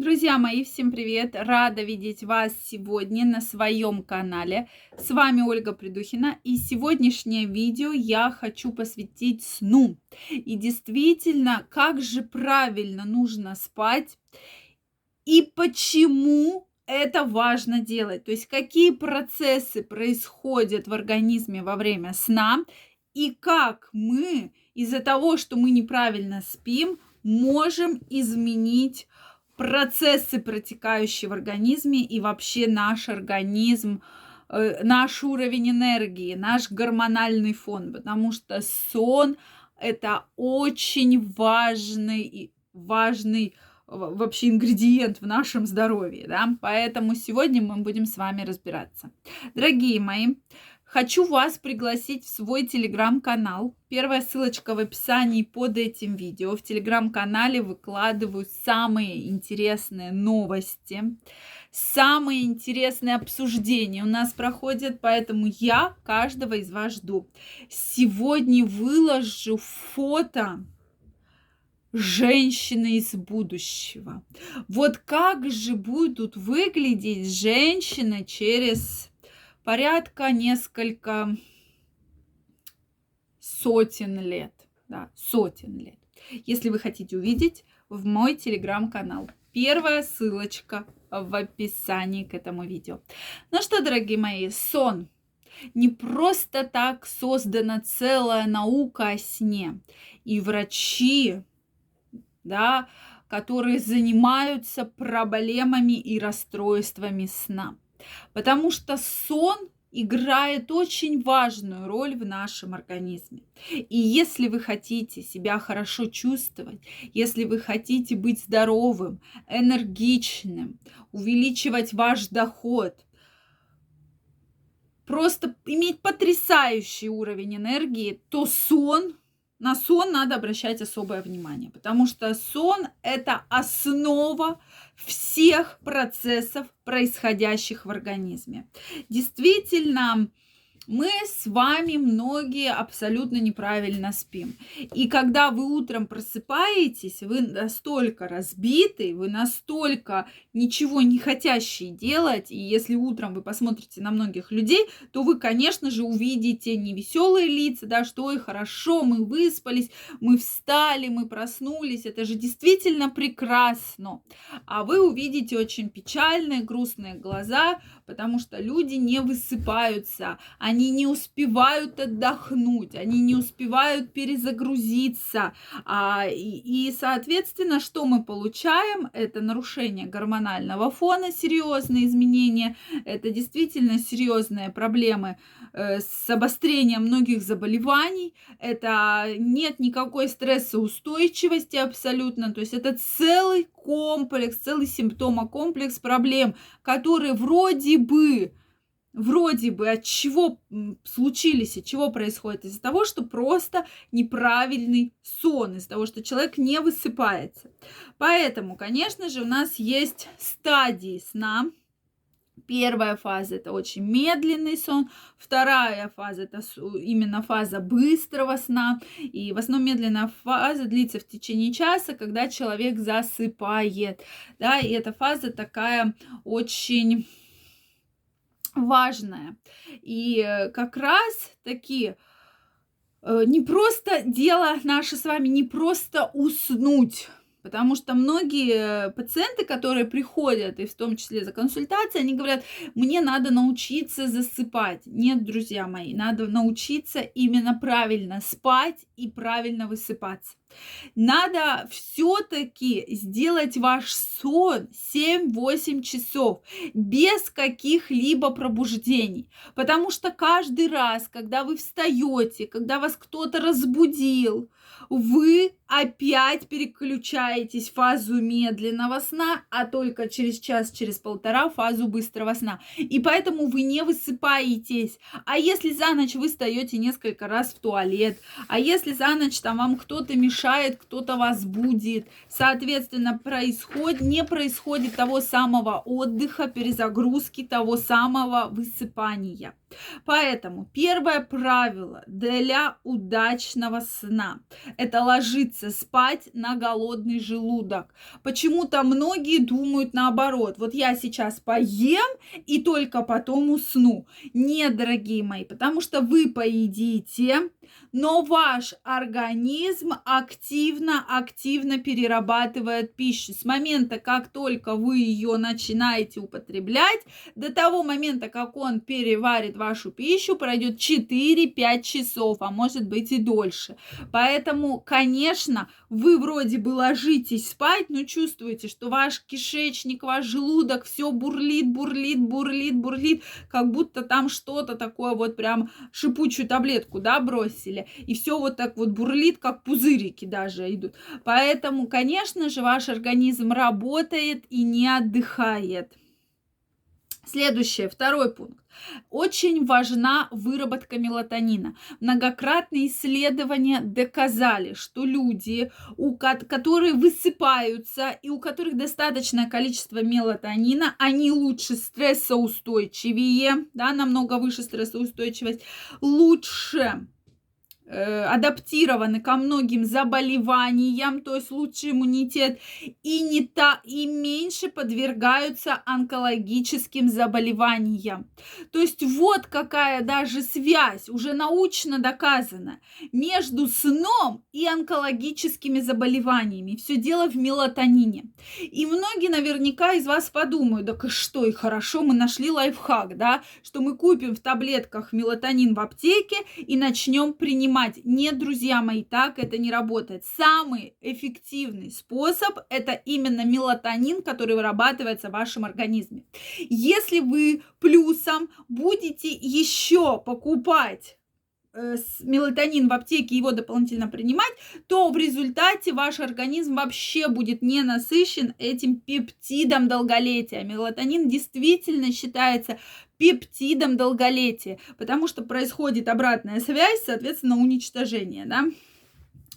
Друзья мои, всем привет! Рада видеть вас сегодня на своем канале. С вами Ольга Придухина. И сегодняшнее видео я хочу посвятить сну. И действительно, как же правильно нужно спать и почему это важно делать. То есть какие процессы происходят в организме во время сна и как мы из-за того, что мы неправильно спим, можем изменить процессы, протекающие в организме, и вообще наш организм, э, наш уровень энергии, наш гормональный фон, потому что сон это очень важный, важный вообще ингредиент в нашем здоровье, да, поэтому сегодня мы будем с вами разбираться. Дорогие мои, Хочу вас пригласить в свой телеграм-канал. Первая ссылочка в описании под этим видео. В телеграм-канале выкладываю самые интересные новости, самые интересные обсуждения у нас проходят, поэтому я каждого из вас жду. Сегодня выложу фото женщины из будущего. Вот как же будут выглядеть женщины через порядка несколько сотен лет. Да, сотен лет. Если вы хотите увидеть, в мой телеграм-канал. Первая ссылочка в описании к этому видео. Ну что, дорогие мои, сон. Не просто так создана целая наука о сне. И врачи, да, которые занимаются проблемами и расстройствами сна. Потому что сон играет очень важную роль в нашем организме. И если вы хотите себя хорошо чувствовать, если вы хотите быть здоровым, энергичным, увеличивать ваш доход, просто иметь потрясающий уровень энергии, то сон на сон надо обращать особое внимание, потому что сон – это основа всех процессов, происходящих в организме. Действительно, мы с вами многие абсолютно неправильно спим. И когда вы утром просыпаетесь, вы настолько разбиты, вы настолько ничего не хотящие делать, и если утром вы посмотрите на многих людей, то вы, конечно же, увидите невеселые лица, да, что и хорошо, мы выспались, мы встали, мы проснулись, это же действительно прекрасно. А вы увидите очень печальные, грустные глаза, потому что люди не высыпаются, они не успевают отдохнуть, они не успевают перезагрузиться. А, и, и, соответственно, что мы получаем? Это нарушение гормонального фона, серьезные изменения, это действительно серьезные проблемы э, с обострением многих заболеваний, это нет никакой стрессоустойчивости абсолютно, то есть это целый комплекс, целый симптомокомплекс проблем, которые вроде бы вроде бы от чего случились, от чего происходит? Из-за того, что просто неправильный сон, из-за того, что человек не высыпается. Поэтому, конечно же, у нас есть стадии сна, Первая фаза это очень медленный сон, вторая фаза это именно фаза быстрого сна, и в основном медленная фаза длится в течение часа, когда человек засыпает, да, и эта фаза такая очень важная. И как раз таки э, не просто дело наше с вами, не просто уснуть, Потому что многие пациенты, которые приходят, и в том числе за консультацией, они говорят, мне надо научиться засыпать. Нет, друзья мои, надо научиться именно правильно спать и правильно высыпаться. Надо все-таки сделать ваш сон 7-8 часов без каких-либо пробуждений. Потому что каждый раз, когда вы встаете, когда вас кто-то разбудил, вы опять переключаетесь в фазу медленного сна, а только через час, через полтора фазу быстрого сна. И поэтому вы не высыпаетесь. А если за ночь вы встаете несколько раз в туалет, а если за ночь там вам кто-то мешает, кто-то вас будет, соответственно, происходит, не происходит того самого отдыха, перезагрузки, того самого высыпания. Поэтому первое правило для удачного сна – это ложиться спать на голодный желудок. Почему-то многие думают наоборот. Вот я сейчас поем и только потом усну. Нет, дорогие мои, потому что вы поедите, но ваш организм активно-активно перерабатывает пищу. С момента, как только вы ее начинаете употреблять, до того момента, как он переварит вашу пищу, пройдет 4-5 часов, а может быть и дольше. Поэтому, конечно, вы вроде бы ложитесь спать, но чувствуете, что ваш кишечник, ваш желудок все бурлит, бурлит, бурлит, бурлит, как будто там что-то такое вот прям шипучую таблетку, да, бросили. И все вот так вот бурлит, как пузырики даже идут. Поэтому, конечно же, ваш организм работает и не отдыхает. Следующее, второй пункт. Очень важна выработка мелатонина. Многократные исследования доказали, что люди, у которые высыпаются и у которых достаточное количество мелатонина, они лучше стрессоустойчивее, да, намного выше стрессоустойчивость, лучше адаптированы ко многим заболеваниям, то есть лучший иммунитет, и, не та, и меньше подвергаются онкологическим заболеваниям. То есть вот какая даже связь, уже научно доказана, между сном и онкологическими заболеваниями. Все дело в мелатонине. И многие наверняка из вас подумают, так что, и хорошо, мы нашли лайфхак, да, что мы купим в таблетках мелатонин в аптеке и начнем принимать понимать, нет, друзья мои, так это не работает. Самый эффективный способ – это именно мелатонин, который вырабатывается в вашем организме. Если вы плюсом будете еще покупать мелатонин в аптеке, его дополнительно принимать, то в результате ваш организм вообще будет не насыщен этим пептидом долголетия. Мелатонин действительно считается пептидом долголетия, потому что происходит обратная связь, соответственно, уничтожение, да.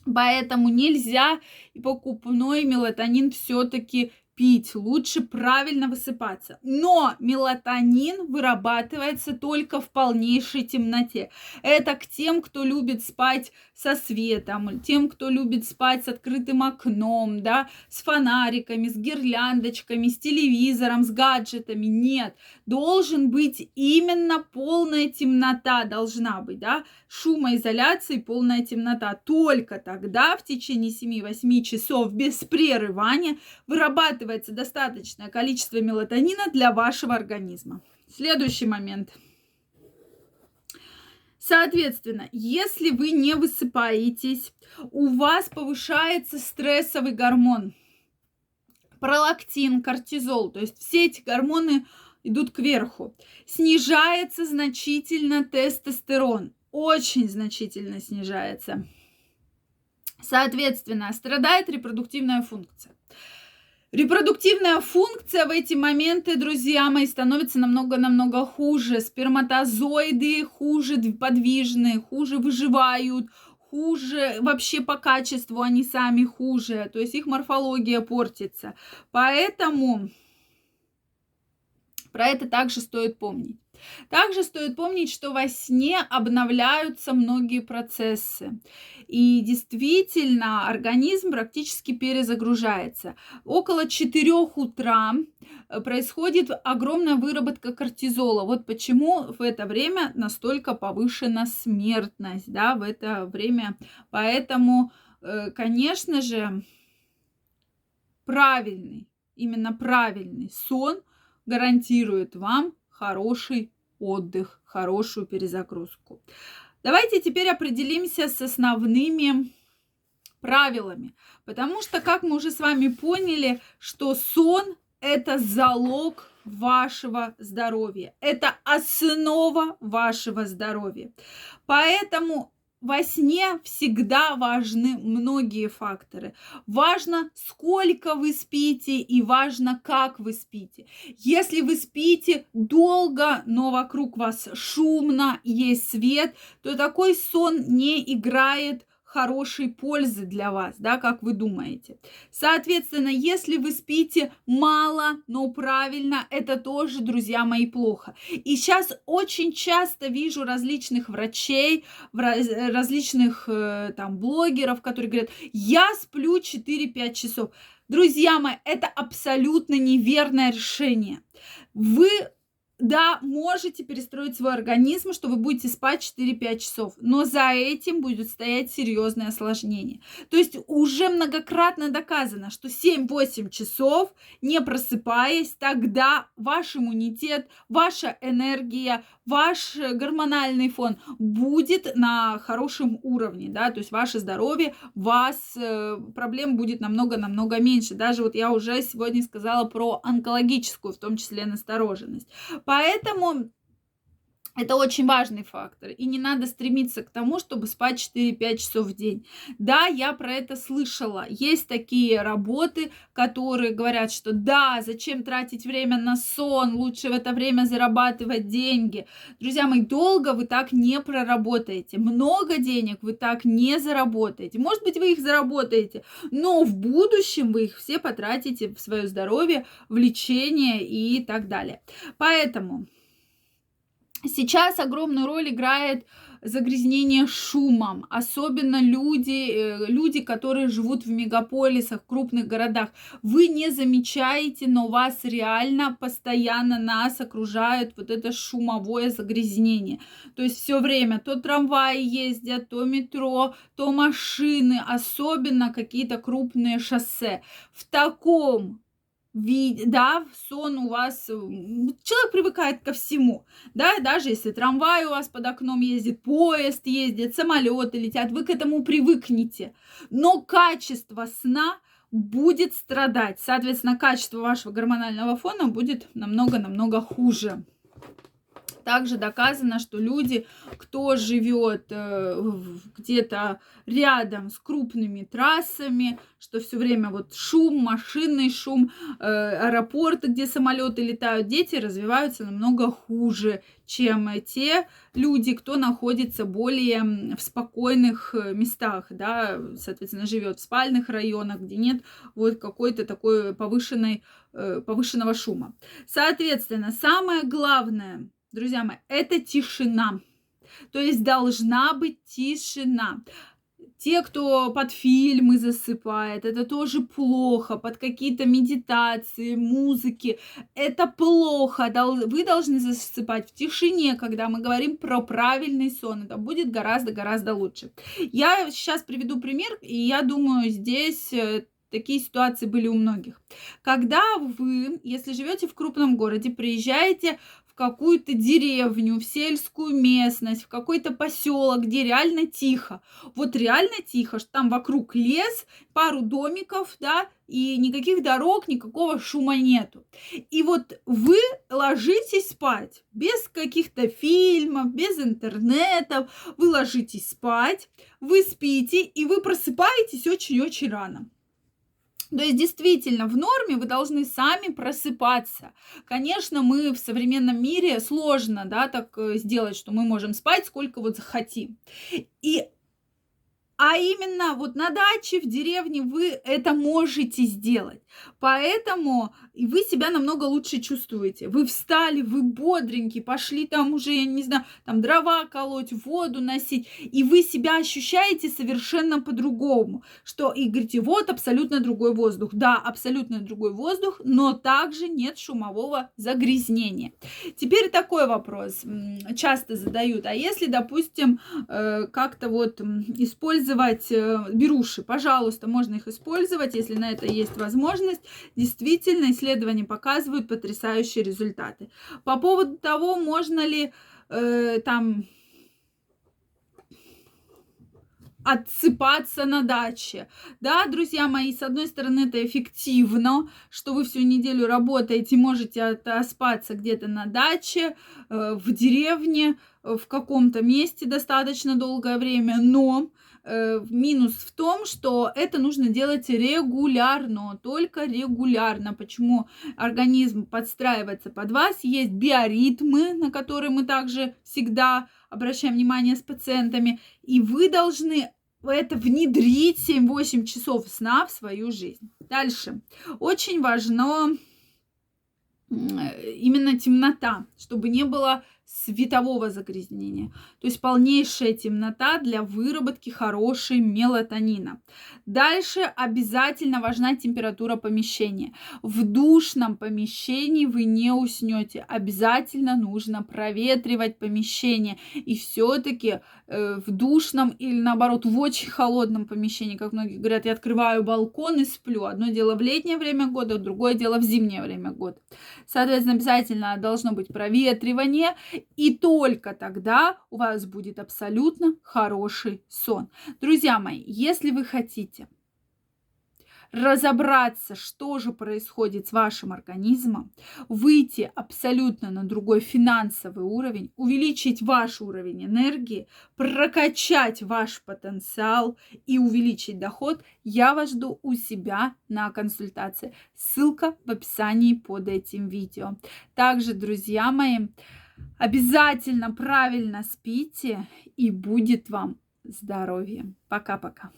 Поэтому нельзя и покупной мелатонин все-таки пить, лучше правильно высыпаться. Но мелатонин вырабатывается только в полнейшей темноте. Это к тем, кто любит спать со светом, тем, кто любит спать с открытым окном, да, с фонариками, с гирляндочками, с телевизором, с гаджетами. Нет, должен быть именно полная темнота должна быть, да, шумоизоляция и полная темнота. Только тогда в течение 7-8 часов без прерывания вырабатывается достаточное количество мелатонина для вашего организма. Следующий момент – Соответственно, если вы не высыпаетесь, у вас повышается стрессовый гормон, пролактин, кортизол, то есть все эти гормоны идут кверху. Снижается значительно тестостерон, очень значительно снижается. Соответственно, страдает репродуктивная функция. Репродуктивная функция в эти моменты, друзья мои, становится намного-намного хуже. Сперматозоиды хуже подвижны, хуже выживают, хуже вообще по качеству они сами хуже. То есть их морфология портится. Поэтому про это также стоит помнить. Также стоит помнить, что во сне обновляются многие процессы. И действительно, организм практически перезагружается. Около 4 утра э, происходит огромная выработка кортизола. Вот почему в это время настолько повышена смертность, да, в это время. Поэтому, э, конечно же, правильный, именно правильный сон гарантирует вам хороший отдых, хорошую перезагрузку. Давайте теперь определимся с основными правилами, потому что, как мы уже с вами поняли, что сон – это залог вашего здоровья. Это основа вашего здоровья. Поэтому во сне всегда важны многие факторы. Важно, сколько вы спите и важно, как вы спите. Если вы спите долго, но вокруг вас шумно, есть свет, то такой сон не играет хорошей пользы для вас, да, как вы думаете. Соответственно, если вы спите мало, но правильно, это тоже, друзья мои, плохо. И сейчас очень часто вижу различных врачей, различных э, там блогеров, которые говорят, я сплю 4-5 часов. Друзья мои, это абсолютно неверное решение. Вы да, можете перестроить свой организм, что вы будете спать 4-5 часов, но за этим будет стоять серьезное осложнение. То есть уже многократно доказано, что 7-8 часов, не просыпаясь, тогда ваш иммунитет, ваша энергия, ваш гормональный фон будет на хорошем уровне, да, то есть ваше здоровье, вас э, проблем будет намного-намного меньше. Даже вот я уже сегодня сказала про онкологическую, в том числе настороженность. Поэтому это очень важный фактор. И не надо стремиться к тому, чтобы спать 4-5 часов в день. Да, я про это слышала. Есть такие работы, которые говорят, что да, зачем тратить время на сон, лучше в это время зарабатывать деньги. Друзья мои, долго вы так не проработаете. Много денег вы так не заработаете. Может быть, вы их заработаете, но в будущем вы их все потратите в свое здоровье, в лечение и так далее. Поэтому Сейчас огромную роль играет загрязнение шумом, особенно люди, э, люди, которые живут в мегаполисах, в крупных городах. Вы не замечаете, но вас реально постоянно нас окружает вот это шумовое загрязнение. То есть все время то трамваи ездят, то метро, то машины, особенно какие-то крупные шоссе. В таком да, сон у вас, человек привыкает ко всему, да, даже если трамвай у вас под окном ездит, поезд ездит, самолеты летят, вы к этому привыкнете, но качество сна будет страдать, соответственно, качество вашего гормонального фона будет намного-намного хуже. Также доказано, что люди, кто живет э, где-то рядом с крупными трассами, что все время вот шум, машинный шум, э, аэропорты, где самолеты летают, дети развиваются намного хуже, чем те люди, кто находится более в спокойных э, местах, да, соответственно, живет в спальных районах, где нет вот какой-то такой повышенной, повышенного шума. Соответственно, самое главное – друзья мои, это тишина. То есть должна быть тишина. Те, кто под фильмы засыпает, это тоже плохо, под какие-то медитации, музыки, это плохо. Вы должны засыпать в тишине, когда мы говорим про правильный сон. Это будет гораздо-гораздо лучше. Я сейчас приведу пример, и я думаю, здесь э, такие ситуации были у многих. Когда вы, если живете в крупном городе, приезжаете какую-то деревню, в сельскую местность, в какой-то поселок, где реально тихо. Вот реально тихо, что там вокруг лес, пару домиков, да, и никаких дорог, никакого шума нету. И вот вы ложитесь спать без каких-то фильмов, без интернетов, вы ложитесь спать, вы спите, и вы просыпаетесь очень-очень рано. То есть действительно в норме вы должны сами просыпаться. Конечно, мы в современном мире сложно, да, так э, сделать, что мы можем спать сколько вот захотим. И а именно вот на даче, в деревне вы это можете сделать. Поэтому вы себя намного лучше чувствуете. Вы встали, вы бодренькие, пошли там уже, я не знаю, там дрова колоть, воду носить. И вы себя ощущаете совершенно по-другому. Что и говорите, вот абсолютно другой воздух. Да, абсолютно другой воздух, но также нет шумового загрязнения. Теперь такой вопрос часто задают. А если, допустим, э, как-то вот использовать использовать э, беруши, пожалуйста, можно их использовать, если на это есть возможность. Действительно, исследования показывают потрясающие результаты. По поводу того, можно ли э, там отсыпаться на даче. Да, друзья мои, с одной стороны, это эффективно, что вы всю неделю работаете, можете отоспаться где-то на даче, э, в деревне, в каком-то месте достаточно долгое время, но Э, минус в том, что это нужно делать регулярно, только регулярно. Почему организм подстраивается под вас? Есть биоритмы, на которые мы также всегда обращаем внимание с пациентами, и вы должны это внедрить 7-8 часов сна в свою жизнь. Дальше. Очень важно именно темнота, чтобы не было светового загрязнения. То есть полнейшая темнота для выработки хорошей мелатонина. Дальше обязательно важна температура помещения. В душном помещении вы не уснете. Обязательно нужно проветривать помещение. И все-таки э, в душном или наоборот в очень холодном помещении, как многие говорят, я открываю балкон и сплю. Одно дело в летнее время года, другое дело в зимнее время года. Соответственно, обязательно должно быть проветривание и только тогда у вас будет абсолютно хороший сон. Друзья мои, если вы хотите разобраться, что же происходит с вашим организмом, выйти абсолютно на другой финансовый уровень, увеличить ваш уровень энергии, прокачать ваш потенциал и увеличить доход, я вас жду у себя на консультации. Ссылка в описании под этим видео. Также, друзья мои, Обязательно правильно спите, и будет вам здоровье. Пока-пока.